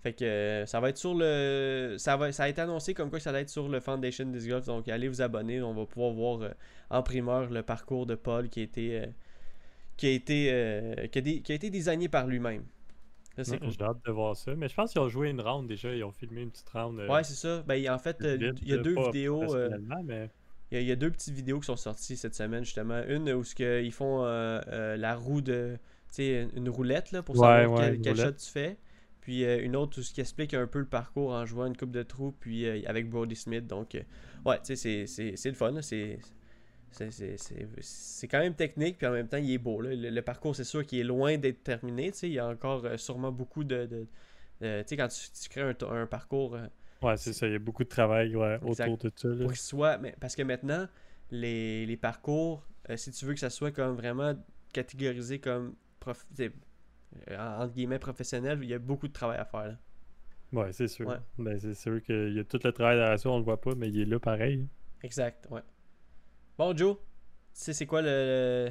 A: Fait que euh, ça va être sur le, ça va, ça a été annoncé comme quoi que ça va être sur le Foundation Disc Golf, donc allez vous abonner, on va pouvoir voir euh, en primeur le parcours de Paul qui a été, euh, qui a été, qui a, dé- qui a été designé par lui-même. Cool.
B: J'ai hâte de voir ça. Mais je pense qu'ils ont joué une round déjà. Ils ont filmé une petite round.
A: Ouais, c'est ça. Ben, en fait, il y a deux
B: pas
A: vidéos.
B: mais
A: Il y, a, il y a deux petites vidéos qui sont sorties cette semaine, justement. Une où que ils font euh, euh, la roue de. Tu sais, une roulette là, pour savoir
B: ouais,
A: quel, quel shot tu fais. Puis euh, une autre où ce qui explique un peu le parcours en jouant une coupe de trous, puis euh, avec Brody Smith. Donc, euh, ouais, tu sais, c'est- le fun. C'est. c'est- quand même technique, puis en même temps, il est beau. là. Le, le parcours, c'est sûr qu'il est loin d'être terminé. tu sais, Il y a encore sûrement beaucoup de. de- de- tu sais, quand tu, crées un, parcours
B: ouais, c'est ça. Il y a beaucoup de travail ouais, autour de ça. là.
A: pour soit. Mais, parce que maintenant, les, les parcours, euh, si tu veux que ça soit comme vraiment catégorisé comme prof, entre guillemets professionnel, il y a beaucoup de travail à faire. là.
B: Ouais, c'est sûr.
A: Ouais.
B: Ben, c'est sûr qu'il y a tout le travail derrière ça, on le voit pas, mais il est là pareil.
A: Exact, ouais. Bon, Joe, c'est quoi le.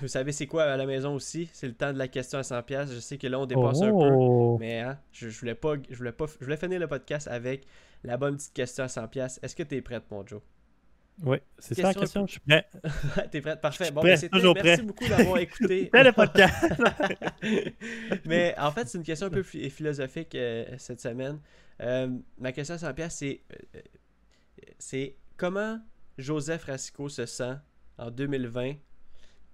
A: vous savez c'est quoi à la maison aussi? C'est le temps de la question à 100$. Je sais que là, on dépasse un peu.
B: Oh!
A: Mais hein, je, je voulais pas. Je voulais pas. Je voulais finir le podcast avec la bonne petite question à 100$. Est-ce que t'es prête, mon Joe?
B: Ouais, c'est ça la
A: Question.
B: Je suis prêt.
A: T'es prête? Parfait. Bon,
B: prêt,
A: ben,
B: toujours
A: merci
B: prêt.
A: beaucoup d'avoir écouté.
B: Le podcast!
A: Mais en fait, c'est une question un peu phi- philosophique euh, cette semaine. Euh, ma question à 100 pièces c'est euh, c'est comment Joseph Racicot se sent en 2020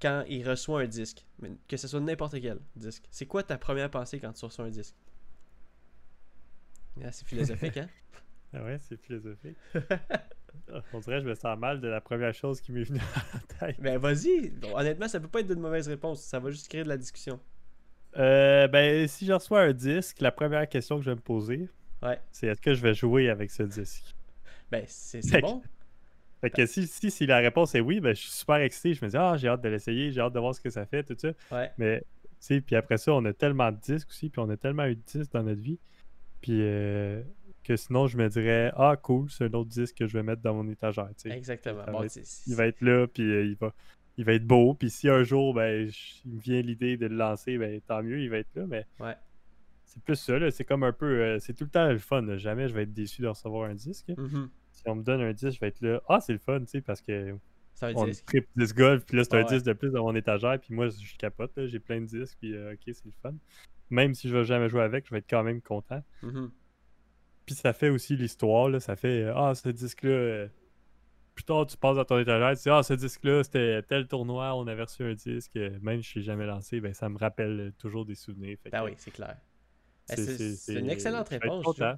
A: quand il reçoit un disque, que ce soit n'importe quel disque. C'est quoi ta première pensée quand tu reçois un disque? Ah, C'est philosophique, hein?
B: Ah ouais, c'est philosophique. On dirait que je me sens mal de la première chose qui m'est venue à la tête.
A: Ben vas-y. Honnêtement, ça peut pas être une mauvaise réponse. Ça va juste créer de la discussion.
B: Euh, ben, si je reçois un disque, la première question que je vais me poser,
A: Ouais.
B: c'est est-ce que je vais jouer avec ce disque?
A: Ben c'est bon.
B: Fait que si, si, si la réponse est oui, ben, je suis super excité. Je me dis, ah, j'ai hâte de l'essayer, j'ai hâte de voir ce que ça fait, tout ça.
A: Ouais.
B: Mais, puis après ça, on a tellement de disques aussi, puis on a tellement eu de disques dans notre vie. Puis euh, que sinon, je me dirais, ah, cool, c'est un autre disque que je vais mettre dans mon étagère, tu sais.
A: Exactement.
B: Ça
A: Bon,
B: va être-
A: c'est-
B: Il va être là, puis euh, il, va, il va être beau. Puis si un jour, ben, je- il me vient l'idée de le lancer, ben, tant mieux, il va être là. Mais
A: Ouais.
B: c'est plus ça, là. C'est comme un peu, euh, c'est tout le temps le fun. là. Jamais je vais être déçu de recevoir un disque.
A: Mhm.
B: Si on me donne un disque, je vais être là, ah, c'est le fun, tu sais, parce que
A: Ça veut
B: on tripe disque golf, puis là, c'est
A: Ah
B: un
A: ouais.
B: disque de plus dans mon étagère, puis moi, je capote, là, j'ai plein de disques, puis euh, ok, c'est le fun. Même si je vais jamais jouer avec, je vais être quand même content.
A: Mhm.
B: Puis ça fait aussi l'histoire, là, ça fait, euh, ah, ce disque-là, euh, plus tard, tu passes dans ton étagère, tu dis, ah, ce disque-là, c'était tel tournoi, on avait reçu un disque, euh, même si je l'ai jamais lancé, ben, ça me rappelle toujours des souvenirs. Fait
A: Ben
B: que
A: oui, c'est clair. Eh,
B: C'est-
A: une excellente
B: je
A: réponse,
B: content.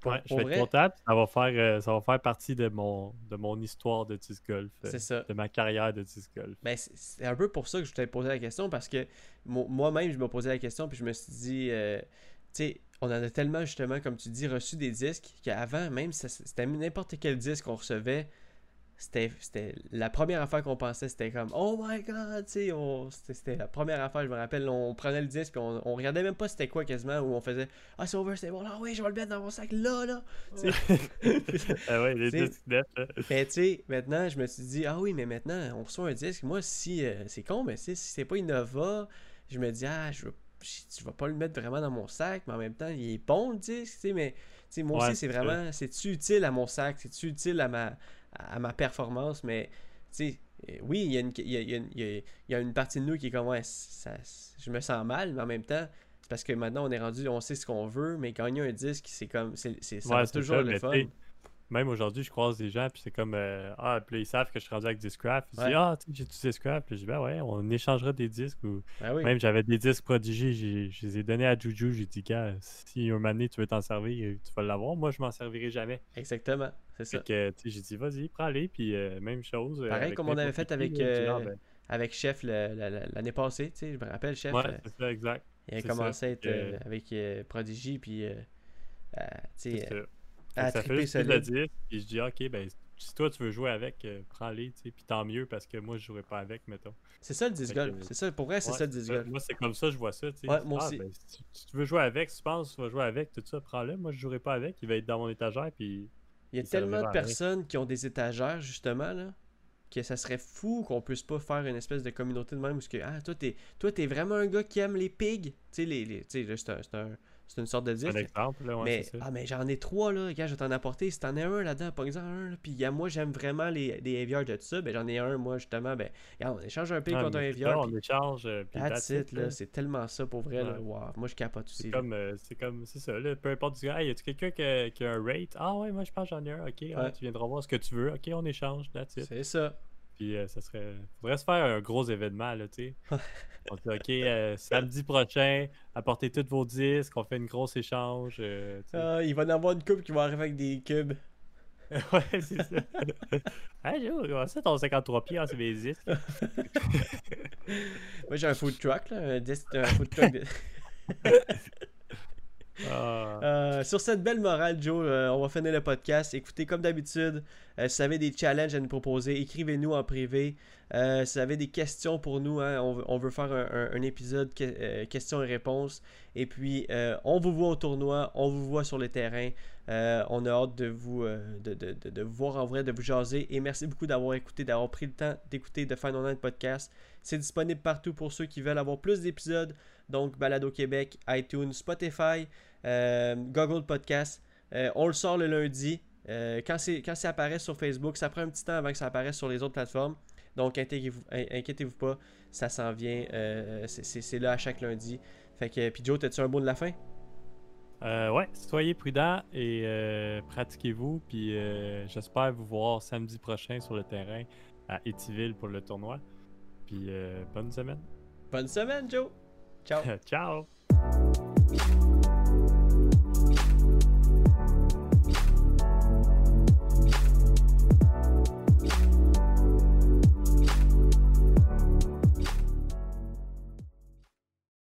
A: Pour-
B: Ouais, je vais être puis Ça va faire, euh, ça va faire partie de mon, de mon histoire de disc golf, euh,
A: C'est ça.
B: de ma carrière de disc golf.
A: Ben, c'est- un peu pour ça que je t'ai posé la question parce que mo- moi-même, je me posais la question puis je me suis dit, euh, tu sais, on en a tellement justement, comme tu dis, reçu des disques qu'avant, même c'était n'importe quel disque qu'on recevait, c'était c'était la première affaire qu'on pensait, c'était comme Oh my god, tu sais, c'était la première affaire, je me rappelle, on prenait le disque puis on, on regardait même pas c'était quoi quasiment, où on faisait Ah, c'est over, c'est bon, là, oui, je vais le mettre dans mon sac là, là.
B: Ah ouais, les disques.
A: Mais tu sais, maintenant, je me suis dit, ah oui, mais maintenant, on reçoit un disque. Moi, si euh, c'est con, mais si c'est pas Innova, je me dis, ah, je veux, je, je vais pas le mettre vraiment dans mon sac, mais en même temps, il est bon le disque, tu sais, mais tu sais, moi
B: Ouais,
A: aussi, c'est vraiment, c'est-tu utile à mon sac, c'est-tu utile à ma, à ma performance, mais tu sais, euh, oui, il y, a une, il, y a, il y a une- il y a- il y a une partie de nous qui est comme, ouais, ça, je me sens mal, mais en même temps, c'est parce que maintenant, on est rendu, on sait ce qu'on veut, mais gagner un disque, c'est comme, c'est, ça
B: Ouais,
A: toujours
B: ça,
A: le fun.
B: Même aujourd'hui, je croise des gens, puis c'est comme euh, Ah, puis là, ils savent que je suis rendu avec Discraft. Ils
A: Ouais.
B: disent Ah, tu sais, j'ai du Discraft. Puis je dis Ben ouais, on échangera des disques. Ou...
A: Ben oui,
B: Même j'avais des disques Prodigy, j'ai- je les ai donnés à Juju. J'ai dit Gars, si un moment donné tu veux t'en servir, tu vas l'avoir. Moi, je m'en servirai jamais.
A: exactement, c'est ça.
B: Fait que, j'ai dit Vas-y, prends-les. Puis euh, même chose. euh,
A: Pareil comme on avait fait avec, euh,
B: ben,
A: avec Chef l'année passée, tu sais, je me rappelle, Chef,
B: Ouais,
A: euh,
B: c'est ça, exact.
A: il a commencé
B: ça.
A: à être euh, avec euh, Prodigy, puis, euh, à
B: ça fait
A: triper
B: juste le puis je dis, ok, ben, si toi tu veux jouer avec, euh, prends-les, tu sais, puis tant mieux, parce que moi je jouerais pas avec, mettons.
A: C'est ça le disc golf, c'est ça, pour vrai, c'est
B: Ouais,
A: ça le disc golf.
B: Moi, c'est comme ça, je vois ça, tu sais.
A: Ouais, moi
B: Ah,
A: aussi.
B: ben, si, si tu veux jouer avec, si tu penses que tu vas jouer avec, tout ça, prends-le. Moi, je jouerai pas avec, il va être dans mon étagère, puis
A: Il y a
B: il
A: tellement de personnes qui ont des étagères, justement, là, que ça serait fou qu'on puisse pas faire une espèce de communauté de même, parce que, ah, toi, t'es, toi, t'es vraiment un gars qui aime les pigs, tu sais, les, c'est un- c'est un- c'est une sorte de
B: c'est un
A: disque.
B: exemple, là, ouais,
A: mais,
B: ça.
A: ah, mais j'en ai trois, là. Regarde, je vais t'en apporter. Si t'en as un là-dedans, par exemple, un. là, Puis, a- moi, j'aime vraiment les, les de tout ça. Ben, j'en ai un, moi, justement. Ben, regarde, on échange un pig
B: Ah,
A: contre un aviar.
B: on échange, euh, puis
A: That's it, là. C'est tellement ça pour vrai, là. Wow. Moi, je capote aussi.
B: C'est comme, euh, c'est comme, c'est ça, là, peu importe, tu dis, hey, y a-tu quelqu'un qui, a- qui a un rate? Ah ouais, moi je pense que j'en ai un, ok, ah, tu viendras voir ce que tu veux, ok, on échange, that's it.
A: C'est ça.
B: Puis euh, ça serait. Faudrait se faire un gros événement, là, tu sais. on dit, OK, euh, samedi prochain, apportez tous vos disques, on fait une grosse échange. euh.
A: Ah, il va y en avoir une coupe qui va arriver avec des cubes.
B: ouais, c'est ça. comment ça, ton 53 pieds, ah, c'est mes disques?
A: Moi, j'ai un food truck, là. Un, disque, un food truck. de-
B: Ah,
A: Euh, sur cette belle morale, Joe, euh, on va finir le podcast. Écoutez, comme d'habitude, euh, si vous avez des challenges à nous proposer, écrivez-nous en privé. Si vous avez des questions pour nous, hein, on, veut, faire un, épisode que- questions et réponses. Et puis, on vous voit au tournoi, on vous voit sur le terrain. On a hâte de vous, voir en vrai, de vous jaser. Et merci beaucoup d'avoir écouté, d'avoir pris le temps d'écouter The Final Night Podcast. C'est disponible partout pour ceux qui veulent avoir plus d'épisodes. Donc, Balado Québec, iTunes, Spotify, Google Podcast. Euh, on le sort le lundi. Euh, quand, c'est, quand ça apparaît sur Facebook, ça prend un petit temps avant que ça apparaisse sur les autres plateformes. Donc, inquiétez-vous, in- inquiétez-vous pas, ça s'en vient. euh, c'est, là à chaque lundi. Fait que, puis Joe, t'as-tu un mot de la fin?
B: euh, ouais, soyez prudents et euh, pratiquez-vous. Puis euh, j'espère vous voir samedi prochain sur le terrain à Étiville pour le tournoi. Puis euh, bonne semaine.
A: Bonne semaine, Joe! Ciao!
B: Ciao!